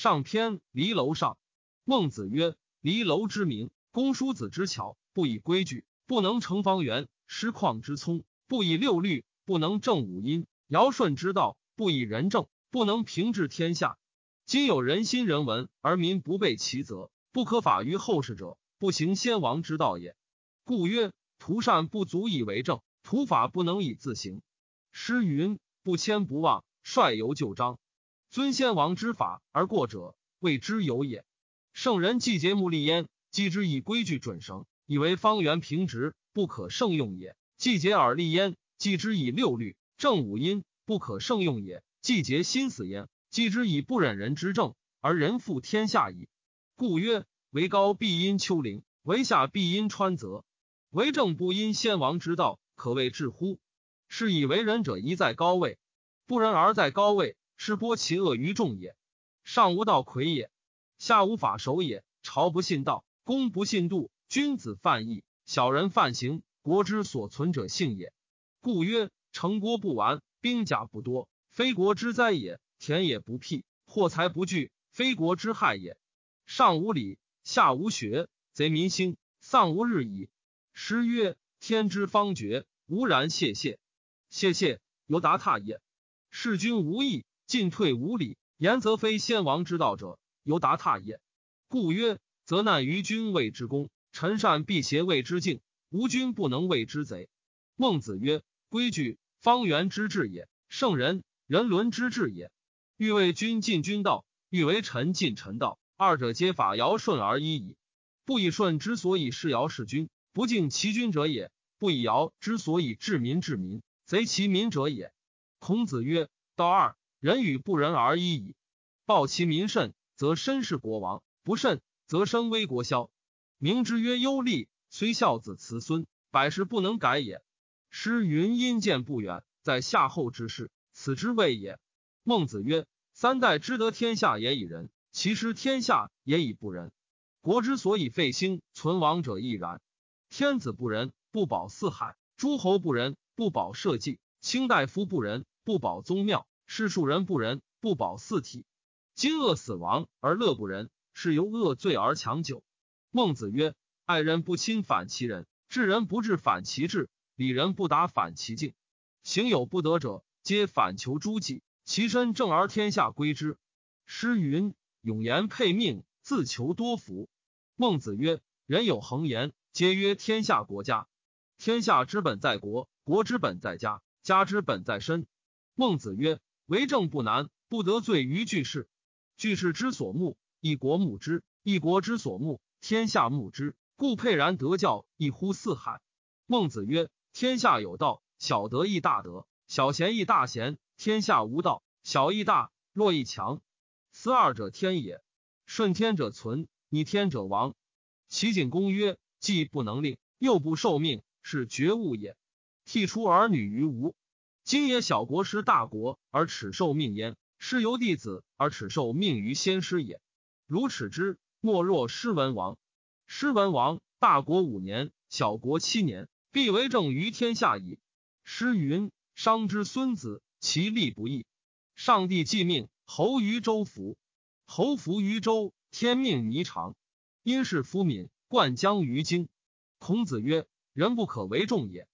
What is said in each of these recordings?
上篇离楼上。孟子曰：离楼之名，公叔子之巧，不以规矩，不能成方圆；师旷之聪，不以六律，不能正五音；尧舜之道，不以仁政，不能平治天下。今有人心人文而民不备其责，不可法于后世者，不行先王之道也。故曰：图善不足以为政，图法不能以自行。诗云：不迁不忘，率由旧章。尊先王之法而过者，谓之有也。圣人既节目立焉，既之以规矩准绳，以为方圆平直，不可胜用也；既节而立焉，既之以六律正五音，不可胜用也；既节心死焉，既之以不忍人之政，而人负天下矣。故曰：为高必因丘陵，为下必因川泽，为政不因先王之道，可谓至乎？是以为人者宜在高位，不仁而在高位，是播其恶于众也。上无道魁也。下无法守也，朝不信道，公不信度，君子犯义，小人犯刑，国之所存者幸也。故曰：成国不完，兵甲不多，非国之灾也；田野不辟，货财不聚，非国之害也。上无礼，下无学，贼民心，丧无日矣。诗曰：天之方觉，无然谢谢。谢谢，犹达踏也。事君无义，进退无礼，言则非先王之道者。由达榻也，故曰：则难于君谓之功，臣善辟邪谓之敬，无君不能谓之贼。孟子曰：规矩，方圆之治也；圣人，人伦之治也。欲为君尽君道，欲为臣尽臣道，二者皆法尧舜而已矣。不以舜之所以事尧事君，不敬其君者也；不以尧之所以治民治民，贼其民者也。孔子曰：道二，人与不仁而已矣。报其民甚。则身是国王，不慎则身危国消。明之曰忧利，虽孝子慈孙，百世不能改也。诗云：阴见不远，在夏后之事，此之谓也。孟子曰：三代之得天下也以仁，其失天下也以不仁。国之所以废兴存亡者亦然。天子不仁，不保四海；诸侯不仁，不保社稷；卿大夫不仁，不保宗庙；是庶人不仁，不保四体。今恶死亡而乐不仁，是由恶罪而强久。孟子曰：爱人不亲反其仁，治人不治反其智，礼人不达反其敬。行有不得者，皆反求诸己。其身正而天下归之。诗云：永言配命，自求多福。孟子曰：人有恒言，皆曰天下国家。天下之本在国，国之本在家，家之本在身。孟子曰：为政不难，不得罪于巨士。巨士之所慕，一国慕之；一国之所慕，天下慕之。故沛然得教，一乎四海。孟子曰：天下有道，小德亦大德；小贤亦大贤。天下无道，小亦大，弱亦强。此二者天也。顺天者存，逆天者亡。齐景公曰：既不能令，又不受命，是绝物也。剔出儿女于无，今也小国失大国，而耻受命焉。师由弟子而耻受命于先师也。如耻之，莫若师文王。师文王大国五年，小国七年，必为政于天下矣。诗云：“商之孙子，其利不义。上帝既命侯于周服，侯服于周，天命弥长。因是夫敏，灌江于荆。”孔子曰：“人不可为众也。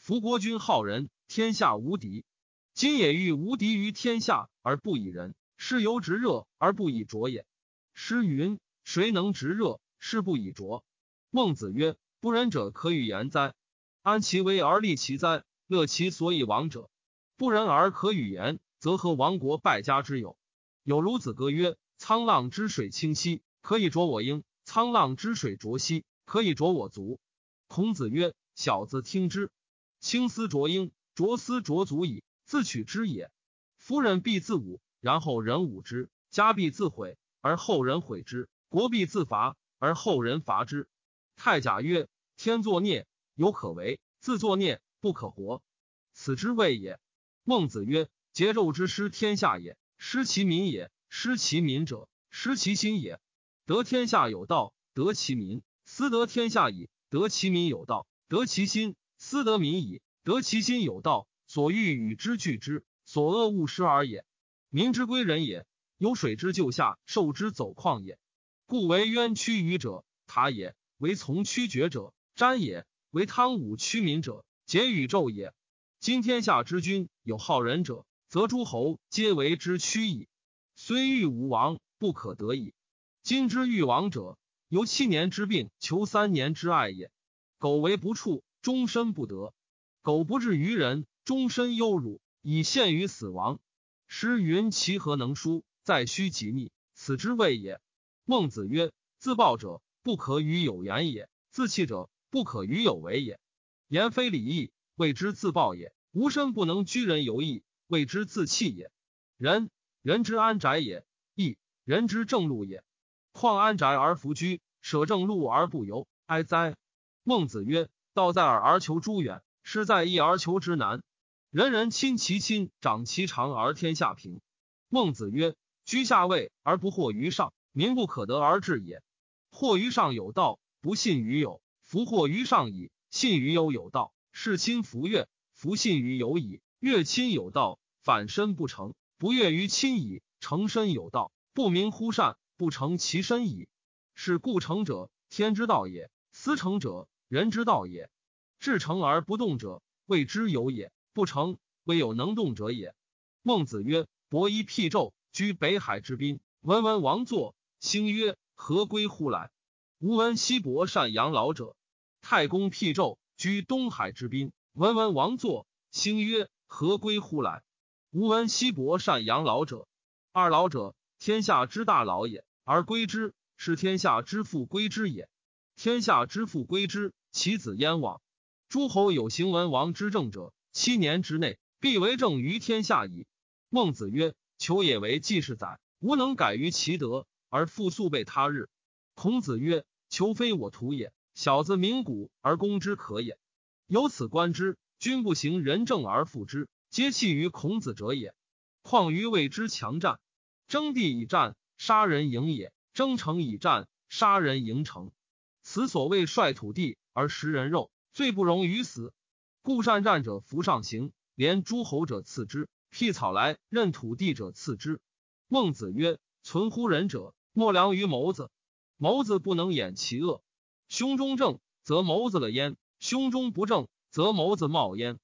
夫国君好仁，天下无敌。”今也欲无敌于天下而不以仁，是由直热而不以浊也。诗云：谁能直热，是不以浊。孟子曰：不仁者可与言哉？安其危而立其哉？乐其所以亡者。不仁而可与言，则何亡国败家之有？有如子歌曰：沧浪之水清兮，可以濯我缨；沧浪之水浊兮，可以濯我足。孔子曰：小子听之。青丝濯缨，浊丝濯足矣。自取之也。夫人必自侮，然后人侮之；家必自毁，而后人毁之；国必自伐，而后人伐之。太甲曰：天作孽，犹可为；自作孽，不可活。此之谓也。孟子曰：桀纣之失天下也，失其民也；失其民者，失其心也。得天下有道，得其民；私得天下矣，得其民有道；得其心，私得民矣，得其心有道。所欲与之俱之，所恶勿施而也。民之归人也，有水之就下，受之走旷也。故为渊曲鱼者，塔也；为从屈绝者，瞻也；为汤武屈民者，解宇宙也。今天下之君有好人者，则诸侯皆为之屈矣。虽欲无王，不可得矣。今之欲王者，由七年之病求三年之爱也。苟为不处，终身不得；苟不至于人，终身忧辱，以陷于死亡。诗云：“其何能书？在须及逆，此之谓也。”孟子曰：“自暴者不可与有言也，自弃者不可与有为也。言非礼义，谓之自暴也；无身不能居人有义，谓之自弃也。人人之安宅也，义人之正路也。况安宅而弗居，舍正路而不由，哀哉！”孟子曰：“道在耳而求诸远，失在义而求之难。”人人亲其亲，长其长而天下平。孟子曰：“居下位而不惑于上，民不可得而治也。惑于上有道，不信于有；弗惑于上矣，信于有有道。是亲弗悦，弗信于有矣。悦亲有道，反身不成；不悦于亲矣，成身有道，不明乎善，不成其身矣。是故成者，天之道也；思成者，人之道也。至诚而不动者，谓之有也。”不成，未有能动者也。孟子曰：“伯夷辟纣，居北海之滨。文文王作，兴曰：何归乎来？吾闻西伯善养老者。太公辟纣，居东海之滨。文文王作，兴曰：何归乎来？吾闻西伯善养老者。二老者，天下之大老也，而归之，是天下之父归之也。天下之父归之，其子燕往？诸侯有行文王之政者。”七年之内，必为政于天下矣。孟子曰：“求也为季氏宰，吾能改于其德，而复速备他日。”孔子曰：“求非我徒也。小子鸣鼓而攻之可也。由此观之，君不行仁政而复之，皆弃于孔子者也。况于谓之强战？争地以战，杀人营也；争城以战，杀人营城。此所谓率土地而食人肉，罪不容于死。”故善战者弗上行，连诸侯者次之；辟草来任土地者次之。孟子曰：“存乎人者，莫良于谋子。谋子不能掩其恶，胸中正则谋子了焉；胸中不正则谋子冒焉。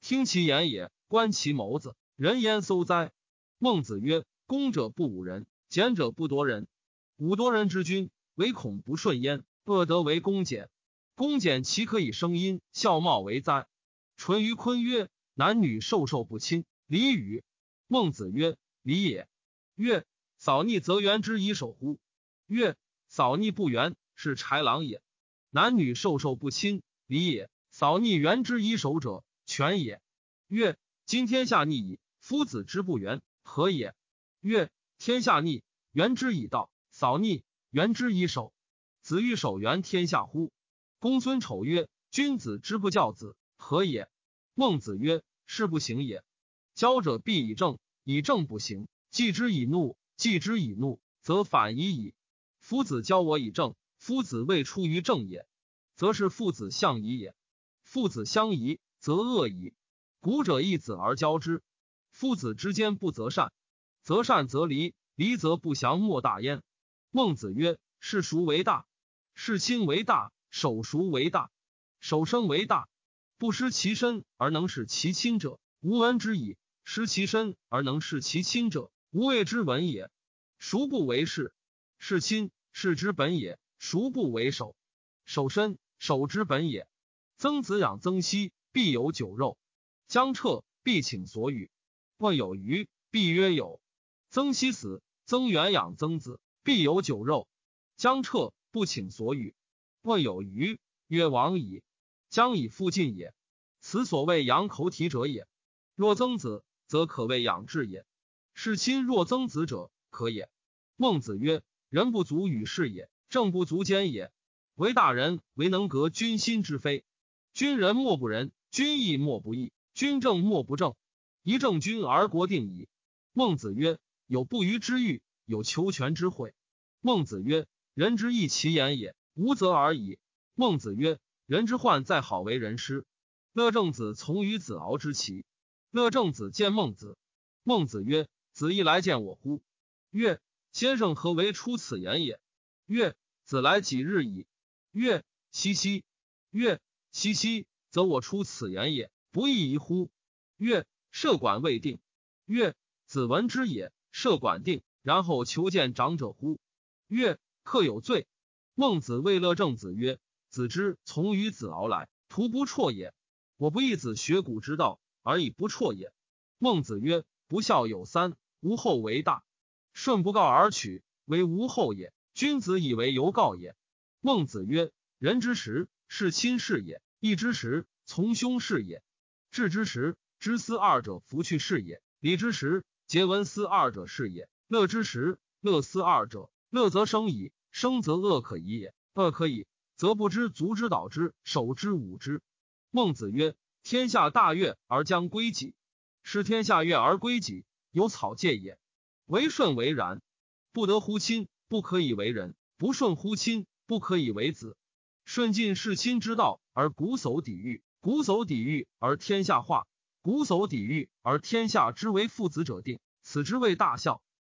听其言也，观其谋子，人焉搜哉？”孟子曰：“攻者不侮人，俭者不夺人。侮夺人之君，唯恐不顺焉。恶德为公俭，公俭其可以生阴，笑貌为哉？”淳于髡曰：“男女授受不亲，礼与？”孟子曰：“礼也。”曰：“扫逆则原之以守乎？”曰：“扫逆不原，是豺狼也。男女授受不亲，礼也；扫逆原之以守者，权也。”曰：“今天下逆矣，夫子之不原，何也？”曰：“天下逆，原之以道；扫逆，原之以守。子欲守原天下乎？”公孙丑曰：“君子之不教子。”何也？孟子曰：“是不行也。教者必以正，以正不行；继之以怒，继之以怒，则反已矣。夫子教我以正，夫子未出于正也，则是父子相疑也。父子相疑，则恶矣。古者义子而教之，父子之间不择善，择善则离，离则不祥，莫大焉。孟子曰：事孰为大？事亲为大，守孰为大？守生为大。”不失其身而能事其亲者，无闻之矣；失其身而能事其亲者，无谓之闻也。孰不为事？事亲，事之本也；孰不为守？守身，守之本也。曾子养曾皙，必有酒肉；将彻，必请所与。问有余，必曰有。曾皙死，曾元养曾子，必有酒肉；将彻，不请所与。问有余，曰王矣。将以复尽也，此所谓养口体者也。若曾子，则可谓养志也。是亲若曾子者，可也。孟子曰：“人不足与事也，政不足兼也。为大人，唯能革君心之非。君人莫不仁，君义莫不义，君正莫不正。一正君而国定矣。”孟子曰：“有不虞之欲，有求全之会。”孟子曰：“人之义其言也，无则而已。”孟子曰。人之患在好为人师。乐正子从于子敖之齐。乐正子见孟子。孟子曰：“子亦来见我乎？”曰：先生何为出此言也？曰：子来几日矣？曰：西西。曰：西西，则我出此言也，不亦宜乎？曰：设管未定。曰：子闻之也。设管定，然后求见长者乎？曰：客有罪。孟子谓乐正子曰：子之从于子敖来，徒不辍也。我不义子学古之道，而以不辍也。孟子曰：不孝有三，无后为大。顺不告而取，为无后也。君子以为犹告也。孟子曰：人之时，是亲是也；义之时，从兄是也；智之时，知思二者，弗去是也；礼之时，结文思二者是也；乐之时，乐思二者，乐则生矣，生则恶可矣也。恶可以，则不知足之导之，守之侮之。孟子曰：天下大悦而将归己，是天下悦而归己，有草芥也。为顺为然，不得乎亲，不可以为人；不顺乎亲，不可以为子。顺尽是亲之道，而瞽叟抵御，瞽叟抵御而天下化。古叟抵御而天下之为父子者定，此之谓大孝。